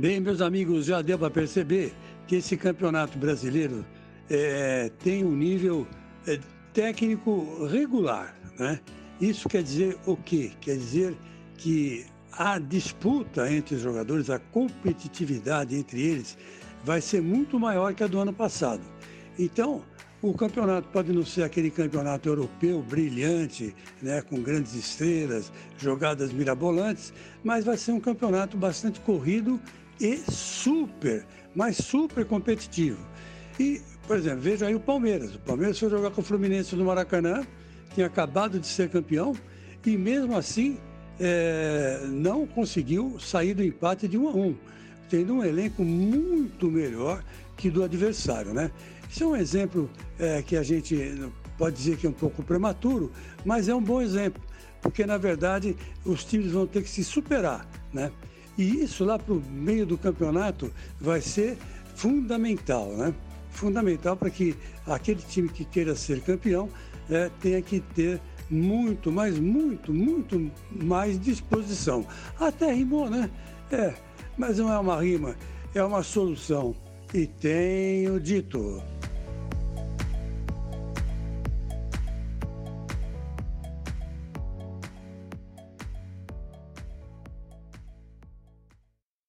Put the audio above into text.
Bem, meus amigos, já deu para perceber que esse campeonato brasileiro é, tem um nível é, técnico regular. Né? Isso quer dizer o quê? Quer dizer que a disputa entre os jogadores, a competitividade entre eles, vai ser muito maior que a do ano passado. Então, o campeonato pode não ser aquele campeonato europeu brilhante, né, com grandes estrelas, jogadas mirabolantes, mas vai ser um campeonato bastante corrido e super, mas super competitivo. E, por exemplo, veja aí o Palmeiras. O Palmeiras foi jogar com o Fluminense no Maracanã, tinha acabado de ser campeão, e mesmo assim é, não conseguiu sair do empate de 1 a 1, tendo um elenco muito melhor que do adversário, né? Isso é um exemplo é, que a gente pode dizer que é um pouco prematuro, mas é um bom exemplo, porque na verdade os times vão ter que se superar, né? E isso lá para o meio do campeonato vai ser fundamental, né? Fundamental para que aquele time que queira ser campeão é, tenha que ter muito, mas muito, muito mais disposição. Até rimou, né? É, mas não é uma rima, é uma solução. E tenho dito.